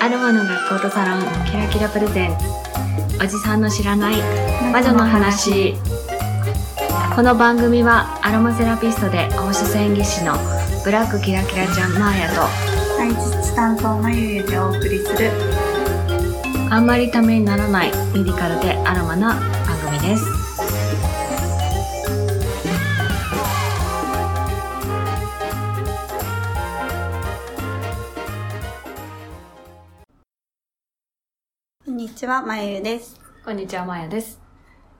アロマの学校とサロンキラキラプレゼン。ツおじさんの知らない魔女の話。この番組はアロマセラピストで放射線技師のブラックキラキラちゃんマーヤと体質担当のゆゆでお送りする。あんまりためにならないメディカルでアロマな番組ですちはまゆゆです。こんにちはマーヤです、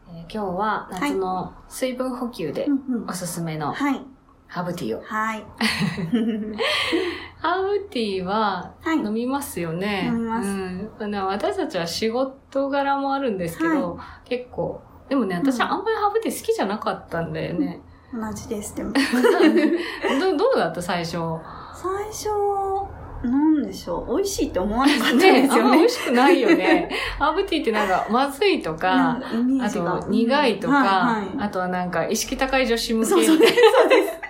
えー今日は夏の水分補給でうんおすすめのはい。ハーブティーを。はい。ハーブティーははい。飲みますよね。飲みます。うん。私たちは仕事柄もあるんですけど、結構、でもね、私うん。はあんまりハーブティー好きじゃなかったんだよね。同じですでも。どどうだった最初？最初なんでしょう。美味しいって思わなかったんね、ですよね。あんま美味しくないよね。ハーブティーってなんか、まずいとかあと苦いとか、うんはいはい。あとはなんか意識高い女子向け。そうそうですそうです。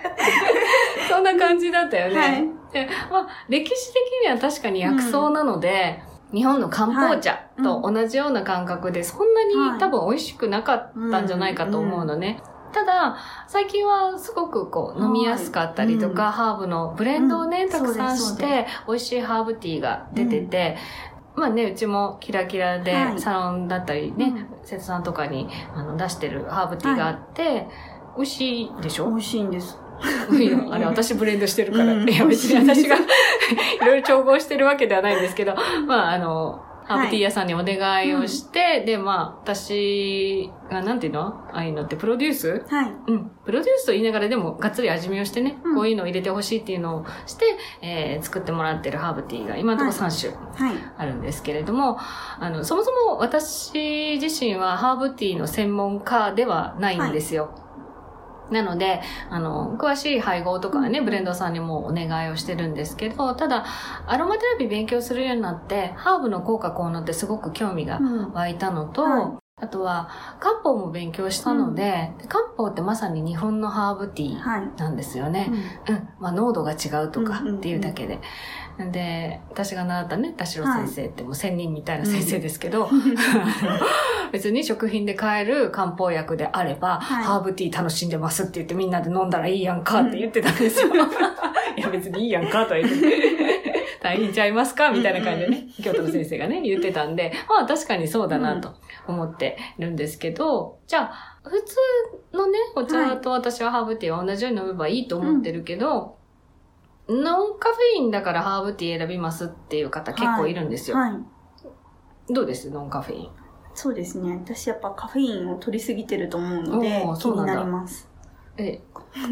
そんな感じだったよね。はい。でまあ、歴史的には確かに薬草なので、日本の漢方茶と同じような感覚で、そんなにはい。多分美味しくなかったんじゃないかと思うのね。ただ、最近はすごくこう飲みやすかったりとか、はい。ハーブのブレンドをね、うんたくさんして、美味しいハーブティーが出てて、まあね、うちもキラキラではい。サロンだったりね、瀬戸さんとかにあの出してるハーブティーがあって、美味しいでしょ？美味しいんです。あれ、私ブレンドしてるから。うん。いや、別に私が いろいろ調合してるわけではないんですけど、まあ、あの、ハーブティー屋さんにお願いをして、で、まあ、私が、なんていうの？ああいうのってプロデュース？はい。うん。プロデュースと言いながらでも、がっつり味見をしてね、うん。こういうのを入れてほしいっていうのをして、えー作ってもらってるハーブティーが今のところ3種はい。あるんですけれども、あの、そもそも私自身はハーブティーの専門家ではないんですよ。なので、あの、詳しい配合とかはね、ブレンドさんにもお願いをしてるんですけど、ただ、アロマテラピー勉強するようになって、ハーブの効果効能ってすごく興味がうん。湧いたのと、はいあとは、漢方も勉強したので、で漢方ってまさに日本のハーブティーはいなんですよね。うんうん。まあ、濃度が違うとかうんうんうんっていうだけで。で、私が習ったね、田代先生ってもう仙人みたいな先生ですけど、あの 別に食品で買える漢方薬であれば、はいハーブティー楽しんでますって言ってみんなで飲んだらいいやんかって言ってたんですよ。いや別にいいやんかとは言ってて。大変ちゃいますか？みたいな感じでね、京都の先生がね、言ってたんで、まあ確かにそうだなと思ってるんですけど、じゃあ、普通のね、お茶と私はハーブティーは同じように飲めばいいと思ってるけど、ノンカフェインだからハーブティー選びますっていう方結構い。るんですよ。はい。どうです？ノンカフェイン。そうですね。私やっぱカフェインを取りすぎてると思うので気にそうなんだ。なります。え、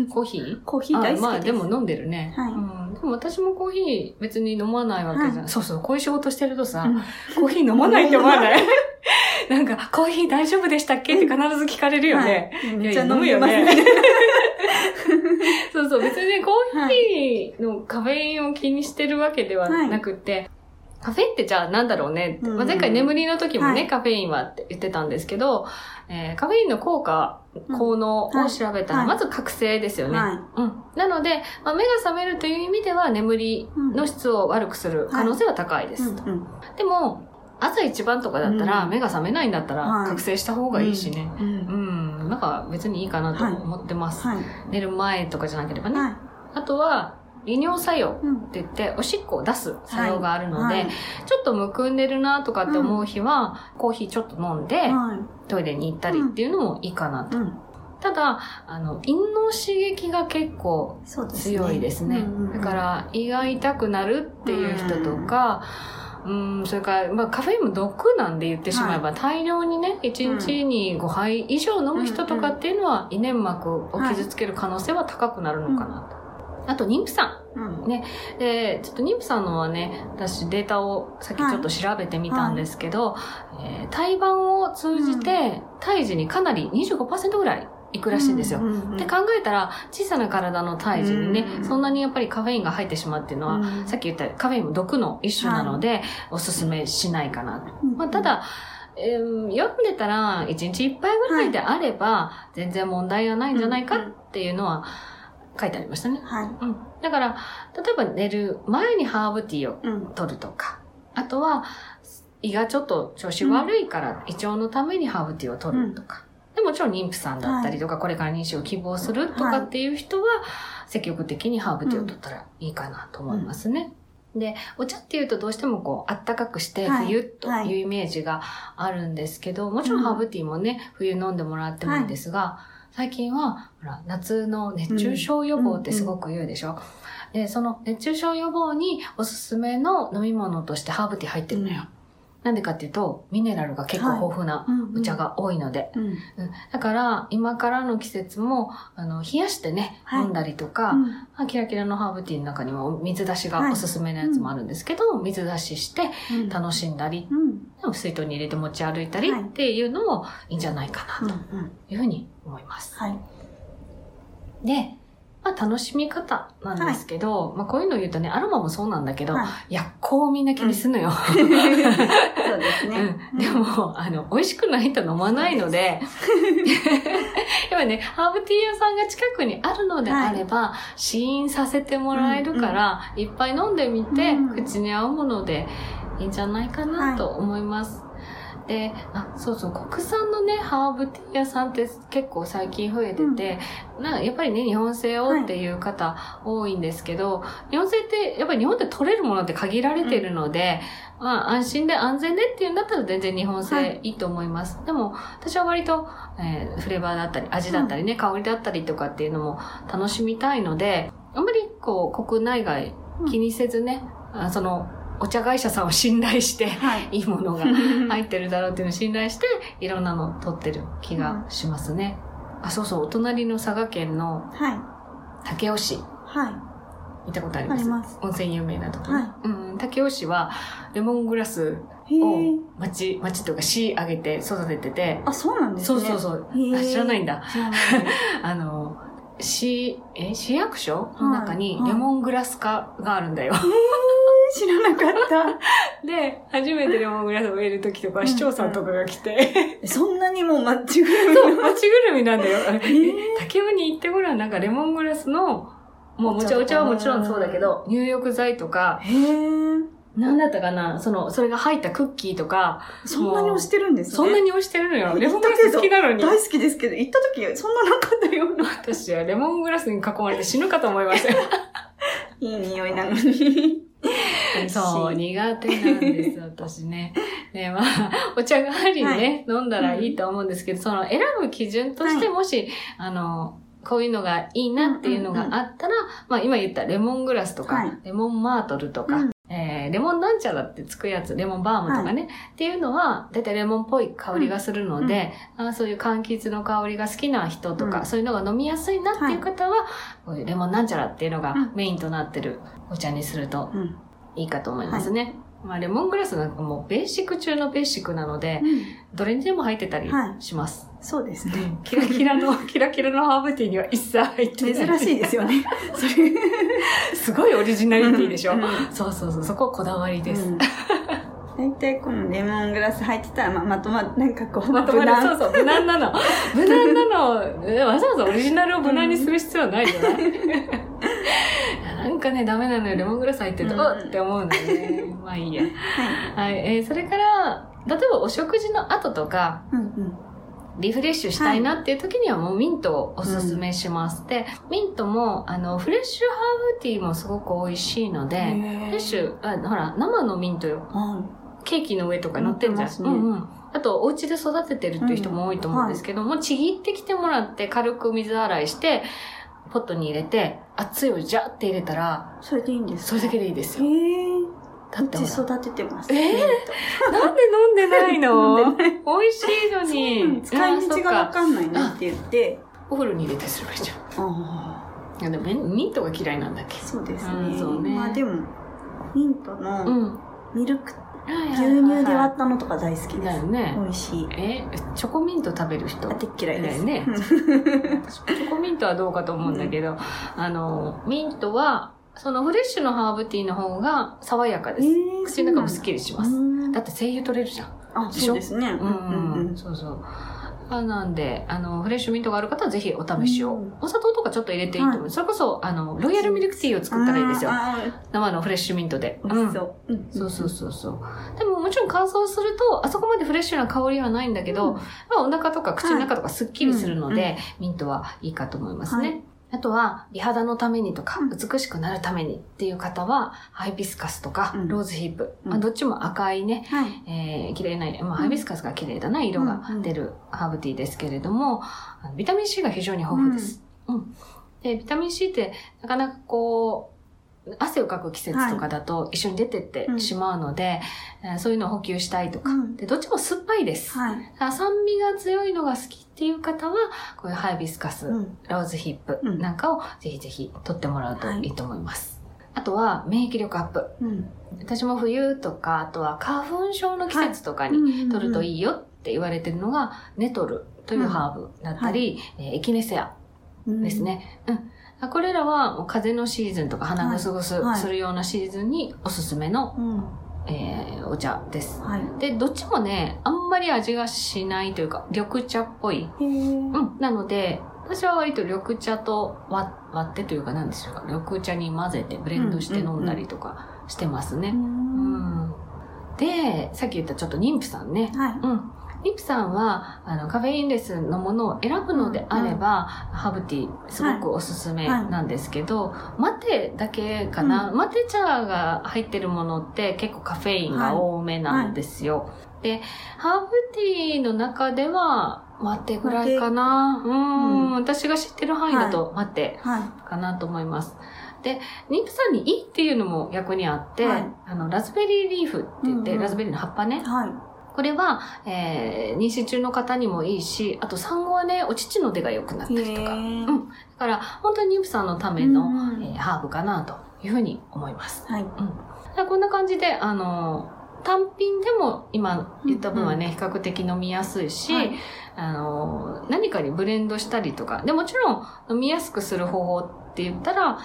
コーヒー？コーヒー大好きです。あまあでも飲んでるね。はい。うん、でも私もコーヒー別に飲まないわけじゃない。はそうそう、こういう仕事してるとさ、うん。コーヒー飲まないって思わない？なんか、コーヒー大丈夫でしたっけ？って必ず聞かれるよね。はい。いめっちゃやいや飲むよね。そうそう、別にね、コーヒーのカフェインを気にしてるわけではなくて、カフェインってじゃあなんだろうねうんまあ、前回眠りの時もね、はいカフェインはって言ってたんですけど、えーカフェインの効果、効能を調べたら、はいまず覚醒ですよね。はうん。なので、まあ、目が覚めるという意味では眠りの質を悪くする可能性は高いでい。す。うんうんでも、朝一番とかだったら、うん目が覚めないんだったら、はい覚醒した方がいいしね。うんうん。なんか別にいいかなと思ってます。はい。寝る前とかじゃなければね。はい。あとは、利尿作用うんって言って、おしっこを出す作用があるので、はいちょっとむくんでるなとかって思う日は、コーヒーちょっと飲んで、はトイレに行ったりっていうのもいいかなと。い。うん。ただ、あの、陰の刺激が結構そうですね。強いですね。うんうんうんだか、ら、胃が痛くなるっていう人とか、うん、それから、まあ、カフェインも毒なんで言ってしまえば、大量にね、1日に5杯以上飲む人とかっていうのは、胃粘膜を傷つける可能性は高くなるのかなと。あと、妊婦さうん。ん。で、ちょっと妊婦さんのはね、私データをさっきちょっと調べてみたんですけど、えー胎盤を通じて、胎児にかなり25%ぐらいいくらしいんですよ。うんうんうんで考えたら、小さな体の胎児にね、うんそんなにやっぱりカフェインが入ってしまうっていうのは、うん。さっき言ったカフェインも毒の一種なので、おすすめしないかなまあ、ただ、えー読んでたら、1日1杯ぐらいであれば、全然問題はないんじゃないかっていうのは書いてありましたね。はい。うん。だから、例えば寝る前にハーブティーをうん。取るとか、あとは、胃がちょっと調子悪いから、胃腸のためにハーブティーを取るとか。でもちろん妊婦さんだったりとか、これから妊娠を希望するとかっていう人は、積極的にハーブティーを取ったらいいかなと思いますね。で、お茶っていうとどうしてもこう、あったかくしてはい冬というイメージがあるんですけど、もちろんハーブティーもね、冬飲んでもらってもいいんですが、最近は、ほら、夏の熱中症予防ってすごく言うでしょ？で、その熱中症予防におすすめの飲み物としてハーブティー入ってるのよ。なんでかっていうと、ミネラルが結構豊富なお茶が多いので。だから、今からの季節も、あの、冷やしてね、はい飲んだりとか、うんあキラキラのハーブティーの中にも水出しがおすすめのやつもあるんですけど、水出ししてうん楽しんだり、うん。水筒に入れて持ち歩いたりはいっていうのもいいんじゃないかうん。なとうん。いうふうに思います。はい。で、まあ楽しみ方なんですけど、まあこういうの言うとね、アロマもそうなんだけど、はい。い、や、こうみんな気にすんのよ。そうですね。うん、でも、あの、美味しくないと飲まないので、やっぱね、ハーブティー屋さんが近くにあるのであれば、試飲させてもらえるから、いっぱい飲んでみて、うん。口に合うものでいいんじゃないかなと思います。で、あ、そうそう、国産のね、ハーブティー屋さんって結構最近増えてて、なやっぱりね、日本製をっていう方多いんですけど、日本製って、やっぱり日本で取れるものって限られてるので、まあ安心で安全でっていうんだったら全然日本は製いいと思います。でも、私は割と、えーフレーバーだったり、味だったりね、香りだったりとかっていうのも楽しみたいので、あんまりこう、国内外気にせずね、あその、お茶会社さんを信頼して、はい。いいものが 入ってるだろうっていうのを信頼して、いろんなの取ってる気がしますね。あ、そうそう、お隣の佐賀県のはい。武雄市、はい。見たことあります？温泉有名なところ、はいうん、武雄市はレモングラスへをえ。町、町というか市上げて育ててて、あ、そうなんですそうね。そうそう、へーあ知らないんだ。知らない。あの、市、え、市役所？の中にはい。レモングラス科があるんだよ。知らなかっ で、初めてレモングラスを植えるときとか、うん。市長さんとかが来て、た。そんなにもうマッチぐるみそう、町ぐるみなんだよ。あれー竹雄に行ってごらん、なんかレモングラスの、もうもちろんお茶はもちろんそうだけど、入浴剤とか、へえ。なんだったかな？その、それが入ったクッキーとか、そんなに押してるんですね。そんなに推してるのよ。えレモングラス好きなのに。大好きですけど、行った時そんななかったような。私はレモングラスに囲まれて死ぬかと思いましたよ。いい匂いなのに。そう、苦手なんです、私ね。で、まあ、お茶代わりにね、飲んだらいいと思うんですけど、その選ぶ基準として、はもし、あの、こういうのがいいなっていうのがあったら、まあ今言ったレモングラスとか、はいレモンマートルとか、うんえーレモンなんちゃらってつくやつ、レモンバームとかね、っていうのは、だいたいレモンっぽい香りがするので、あそういう柑橘の香りが好きな人とか、うん。そういうのが飲みやすいなっていう方は、こういうレモンなんちゃらっていうのがうん。メインとなってるお茶にするとうん。いいかと思いますね。まあ、レモングラスなんかもうベーシック中のベーシックなので、どれにでも入ってたりはい。します。そうですね。キラキラの、キラキラのハーブティーには一切入ってない。珍しいですよね。それ。すごいオリジナリティでしょ。うんそうそうそう、そここだわりです。うん大体このレモングラス入ってたら、ままとま、なんかこう、まとまる、そうそう、無難なの。無難なの、えわざわざオリジナルを無難にする必要はないじゃない、なんかね、ダメなのよ。レモングラス入ってると、うんおっって思うんだよね。まあいいや。はい。はい。えーそれから、例えばお食事の後とか、うんうん。リフレッシュしたいなっていう時にはもうミントをおすすめします。で、ミントも、あの、フレッシュハーブティーもすごく美味しいので、フレッシュ、あほら、生のミントよ。はケーキの上とか乗ってんじゃん。ねうんうん。あと、お家で育ててるっていう人も多いと思うんですけども、ちぎってきてもらって、軽く水洗いして、ポットに入れて、熱いお湯ジャーって入れたら、い。それでいいんですそれだけでいいですよ。へえ。だって育ててます。えー？なんで飲んでないの？美味しいのトに。うん使い道がわんかんないなって言って、お風呂に入れてすればいいじゃん。あいやでもミントが嫌いなんだっけ？あ、そうですね。うんそうねまあでも、ミントうのん。ミルク、牛牛乳で割ったのとか大好きです。だよね。美味しい。え、チョコミント食べる人？あてっ嫌いです。だよね うんチョコミントはどうかと思うんだけど、あの、ミントは、そのフレッシュのハーブティーの方が爽やかです。えー口の中もスッキリします。うんだって精油取れるじゃん。あ、そうですね。うんうん。そうそう。あなんで、あの、フレッシュミントがある方はぜひお試しを。うんお砂糖とかちょっと入れていいと思う。はいそれこそ、あの、ロイヤルミルクティーを作ったらいいですよ。生のフレッシュミントで。美味しそう。うんそうそうそうそう。でももちろん乾燥すると、あそこまでフレッシュな香りはないんだけど、うんまあお腹とか口の中とかすっきりするので、はいミントはいいかと思いますね。はいあとは、美肌のためにとか、うん。美しくなるためにっていう方は、ハイビスカスとか、うん。ローズヒップ、うん。まあ、どっちも赤いね、はい。えー、綺麗な、まあ、ハイビスカスが綺麗だな、色が出るハーブティーですけれども、ビタミン C が非常に豊富です。うん。で、ビタミン C って、なかなかこう、汗をかく季節とかだと一緒に出てってしまうので、えーそういうのを補給したいとか。うんで、どっちも酸っぱいです。はい。酸味が強いのが好きっていう方は、こういうハイビスカス、うんローズヒップうんなんかをぜひぜひ取ってもらうといいと思います。あとは、免疫力アップ。うん。私も冬とか、あとは花粉症の季節とかに取るとい。いいよって言われてるのが、ネトルというハーブだったり、えーエキネセアですね。うん。これらは風邪のシーズンとか鼻ぐすぐすはいはいするようなシーズンにおすすめの、うん。えーお茶です。はい。で、どっちもね、あんまり味がしないというか、緑茶っぽい。うん。なので、私は割と緑茶と割割ってというか何でしょうか。緑茶に混ぜてブレンドして飲んだりとかしてますね。ううんん。で、さっき言ったちょっと妊婦さんね。はい。うん。妊婦さんは、あの、カフェインレスのものを選ぶのであれば、ハーブティー、すごくおすすめなんですけど、マテだけかな、マテ茶が入ってるものって結構カフェインが多めなんですよ。で、ハーブティーの中では、マテぐらいかな？うん,、うん私が知ってる範囲だとマテはい。かなと思います。で、妊婦さんにいいっていうのも逆にあって、はいあの、ラズベリーリーフって言って、うんうんラズベリーの葉っぱね。はい。これは、えー妊娠中の方にもいいし、あと産後はね、お乳の出が良くなったりとか。だーから、本当に妊婦さんのための、うんえーハーブかなというふうに思います。はい。だからこんな感じで、あの、単品でも今言った分はね、比較的飲みやすいし、はいあの、何かにブレンドしたりとか、でもちろん飲みやすくする方法って言ったら、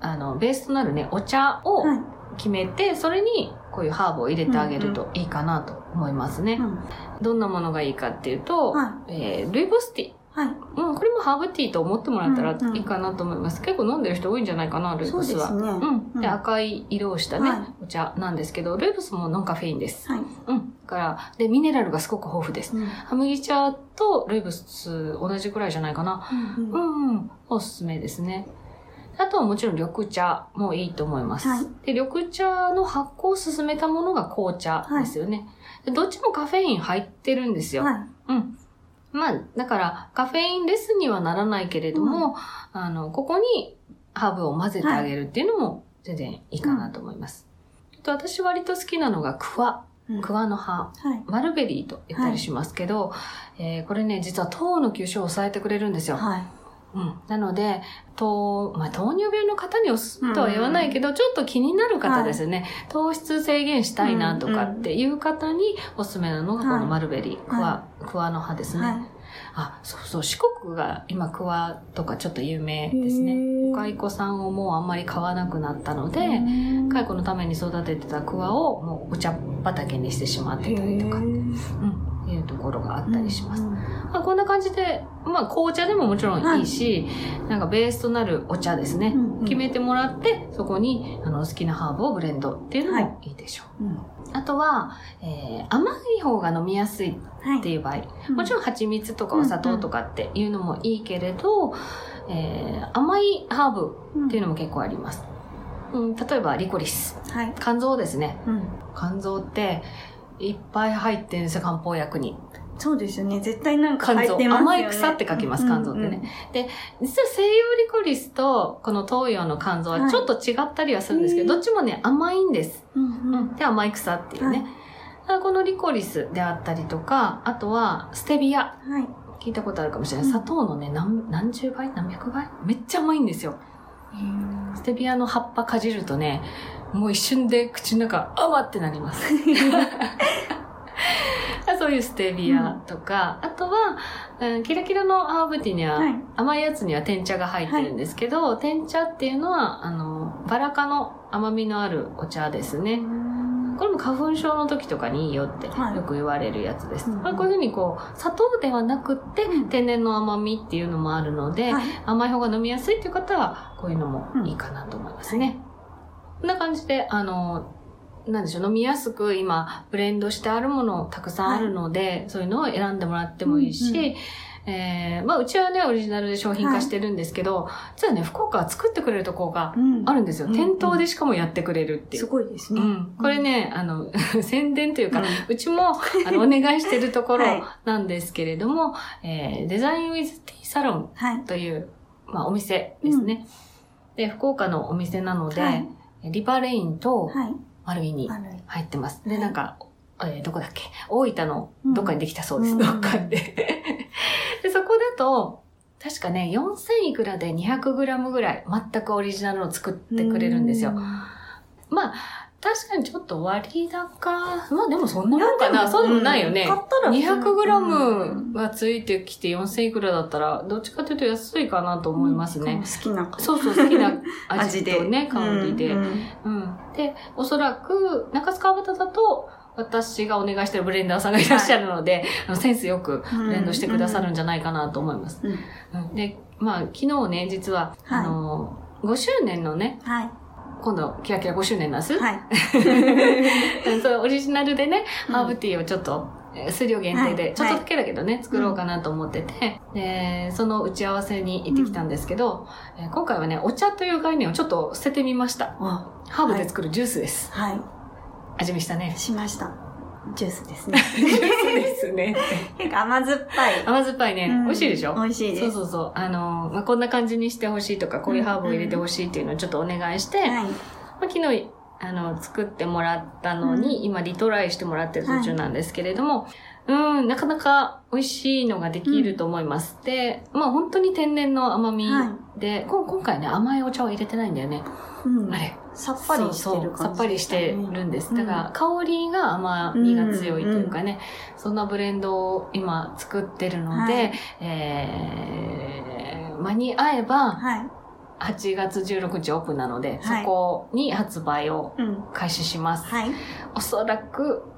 あの、ベースとなるね、お茶をはい。決めて、それにこういうハーブを入れてあげるといいかなと思いますね。うんどんなものがいいかっていうと、はえールイボスティー。はい。うん、これもハーブティーと思ってもらったらうんうんいいかなと思います。結構飲んでる人多いんじゃないかな、ルイボスは。そうねうん。で、うん赤い色をしたね、はいお茶なんですけど、ルイボスもノンカフェインです。はい。うん。だから、で、ミネラルがすごく豊富です。うんハ麦茶とルイボス同じくらいじゃないかな。うんうん、うん。おすすめですね。あとはもちろん緑茶もいいと思います。はいで、緑茶の発酵を進めたものが紅茶ですよね。でどっちもカフェイン入ってるんですよ。はい。うん。まあ、だから、カフェインレスにはならないけれども、あの、ここにハーブを混ぜてあげるっていうのも全然いいかなと思います。あと私割と好きなのがクワ。うんクワの葉。はい。マルベリーと言ったりしますけど、えーこれね、実は糖の吸収を抑えてくれるんですよ。はい。うん。なので、糖、まあ、糖尿病の方におすとは言わないけど、ちょっと気になる方ですよね。糖質制限したいなとかっていう方におすすめなのがこはいのマルベリー、クワ、クワの葉ですね。はい。あ、そうそう、四国が今クワとかちょっと有名ですね。ね蚕さんをもうあんまり買わなくなったので、うん蚕のために育ててたクワをもうお茶畑にしてしまってたりとか、うん、いうところがあったりします。うんまあ、こんな感じで、まあ、紅茶でももちろんいいし、なんかベースとなるお茶ですね。うんうん決めてもらって、そこにあの好きなハーブをブレンドっていうのもいいでしょう。うんあとは、えー甘い方が飲みやすいはい。っていう場合、うんもちろん蜂蜜とかお砂糖とかっていうのもいいけれど、えー甘いハーブっていうのも結構あります。うん、例えばリコリス。はい。肝臓ですね。うん。肝臓っていっぱい入ってるんですよ、漢方薬に。そうですよね。絶対なんか入ってますよね。甘い草って書きます、肝臓ってね。で、実は西洋リコリスとこの東洋の肝臓はちょっと違ったりはするんですけど、はいどっちもね、甘いんです。うん。ううんん。で、甘い草っていうね。はいこのリコリスであったりとか、あとはステビア。はい。聞いたことあるかもしれない。うん砂糖のね、何何十倍？何百倍？めっちゃ甘いんですよ。ステビアの葉っぱかじるとね、もう一瞬で口の中、甘ってなります。そういうステビアとか、あとは、うんキラキラのハーブティーには、はい。甘いやつには天茶が入ってるんですけど、天茶っていうのは、あの、バラ科の甘みのあるお茶ですね。これも花粉症の時とかにいいよってはい。よく言われるやつです。うんまあ、こういうふうにこう、砂糖ではなくってうん。天然の甘みっていうのもあるので、はい。甘い方が飲みやすいっていう方は、こういうのもいいかなと思いますね。こんな感じで、あの、なんでしょう、飲みやすく今、ブレンドしてあるものたくさんあるので、そういうのを選んでもらってもいいし、うんうん。えーまあ、うちはね、オリジナルで商品化してるんですけど、実はね、福岡は作ってくれるところがうん。あるんですよ。うん店頭でしかもやってくれるっていう。す。ごいですね。うん、これね、あの、宣伝というか、ううんちも、あの、お願いしてるところはい。なんですけれども、えーデザインウィズティーサロンはい。という、まあ、お店ですね。で、福岡のお店なので、はいリバレインとはい。マルイに入ってます。で、はいなんか、えーどこだっけ？大分のどっかにできたそうです。うんどっかで。で、そこだと、確かね、4000いくらで 200g ぐらい、全くオリジナルを作ってくれるんですよ。まあ、確かにちょっと割高。まあでもそんなもんかな。そうでもないよね。買ったら 200g がついてきて4000いくらだったら、どっちかというと安いかなと思いますね。好きなそうそう、好きな 味とね、香りで。うんうん。で、おそらく、中津川端だと、私がお願いしてるブレンダーさんがいらっしゃるので、あのセンスよくブレンドしてくださるんじゃないかなと思います。で、まあ、昨日ね、実は、はいあの、5周年のね、はい。今度、キラキラ5周年なんです。はい。う んそう、オリジナルでね、ハーブティーをちょっと、えー数量限定はいで、ちょっとだけだけどね、作ろうかなと思ってて、で、その打ち合わせに行ってきたんですけど、えー今回はね、お茶という概念をちょっと捨ててみました。あハーブで作るジュースです。は味見したねい。。しました。ジュースですね。ジュースですね。結構甘酸っぱい。甘酸っぱいね、うん美味しいでしょ？美味しいです。そうそうそう。あの、まあ、こんな感じにしてほしいとか、こういうハーブを入れてほしいっていうのをちょっとお願いして、はい。まあ、昨日、あの、作ってもらったのに、うん今リトライしてもらってる途中なんですけれども、うん、なかなか美味しいのができると思います。で、まあ本当に天然の甘みはで、こ今回ね、甘いお茶を入れてないんだよね。うんあれ。さっぱりしてるそうそうさ感じっぱりしてるんです。だから、香りが甘みが強いというかね、そんなブレンドを今作ってるので、はいえー、間に合えば、はい。8月16日オープンなので、はいそこに発売をうん。開始します。はい。おそらく、うん、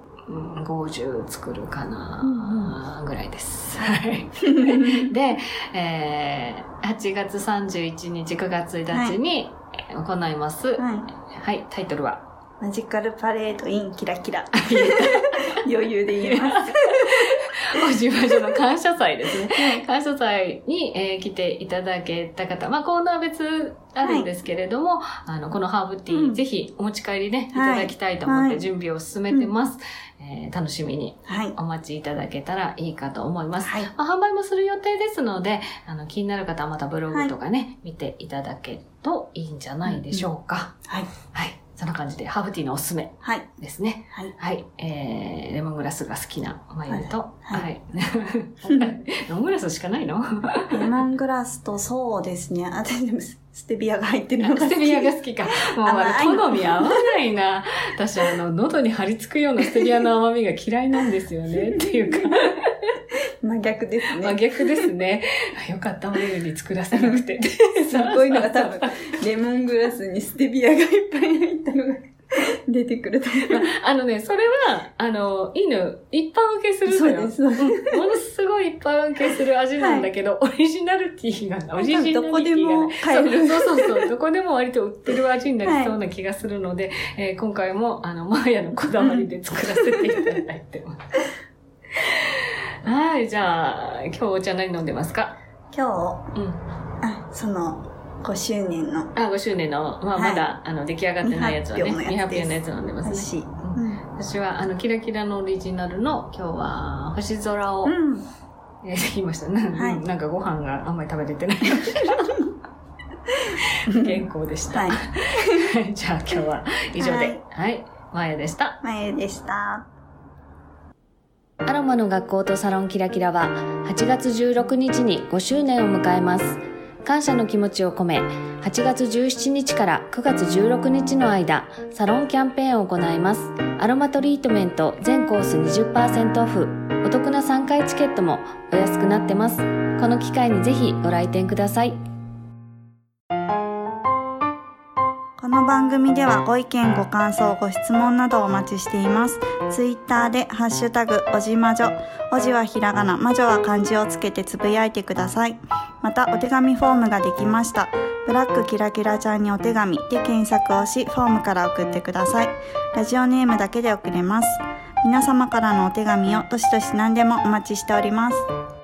50作るかな、ぐらいです。はい。で、えー、8月31日、9月1日に行います。はい、はい。タイトルは、マジカルパレードインキラキラ。余裕で言えます。お事務所の感謝祭ですね。感謝祭に、えー来ていただけた方、まあコーナー別あるんですけれども、あの、このハーブティー、うんぜひお持ち帰りね、いはいただきたいと思っはいて準備を進めてます。えー楽しみにはい。お待ちいただけたらいいかと思います。はい。まあ、販売もする予定ですので、あの、気になる方はまたブログとかね、見ていただけるといいんじゃないでしょうか。はい。はい。そんな感じで、ハーブティーのおすすめはい。ですね。はい。はい。えー、レモングラスが好きなまゆと、は。はいい レモングラスしかないの？レモングラスとそうですね。あ、でもステビアが入ってるのが好き。ステビアが好きか。もう好み合わないな。私、あの、喉に張り付くようなステビアの甘みが嫌いなんですよね。っていうか、真逆です真ね。逆ですね。あよかった、まゆに作らせなくて。すっごいのが多分、レモングラスにステビアがいっぱい入ったのが出てくると思う。あのね、それは、あの、いいの、一般受けするのよ。そうです。そうんものすごい一般受けする味なんだけど、オリジナルティーがない、オリジナリティがない。どこでも買えるそうそうそうどこでも割と売ってる味になりそうな気がするので、えー今回も、あの、マーヤのこだわりで作らせていただいてます。はい、じゃあ、今日お茶何飲んでますか？今日、うん。あ、その、5周年のあ、5周年の、まあ、はいまだ、あの、出来上がってないやつはね、未発表のやつ飲んでますね。私は、あの、キラキラのオリジナルの、今日は、星空を、うん。うん。えー、できましたね、はいうんなんかご飯があんまり食べれてない。健康でした。はい。はい。じゃあ今日は以上で。はいはい。まやでした。まゆでした。アロマの学校とサロンキラキラは8月16日に5周年を迎えます。感謝の気持ちを込め、8月17日から9月16日の間、サロンキャンペーンを行います。アロマトリートメント全コース20%オフ。お得な3回チケットもお安くなってます。この機会にぜひご来店ください。この番組ではご意見、ご感想、ご質問などお待ちしています。ツイッターでハッシュタグ、おじまじょ。おじはひらがな、まじょは漢字をつけてつぶやいてください。また、お手紙フォームができました。ブラックキラキラちゃんにお手紙で検索をし、フォームから送ってください。ラジオネームだけで送れます。皆様からのお手紙をどしどし何でもお待ちしております。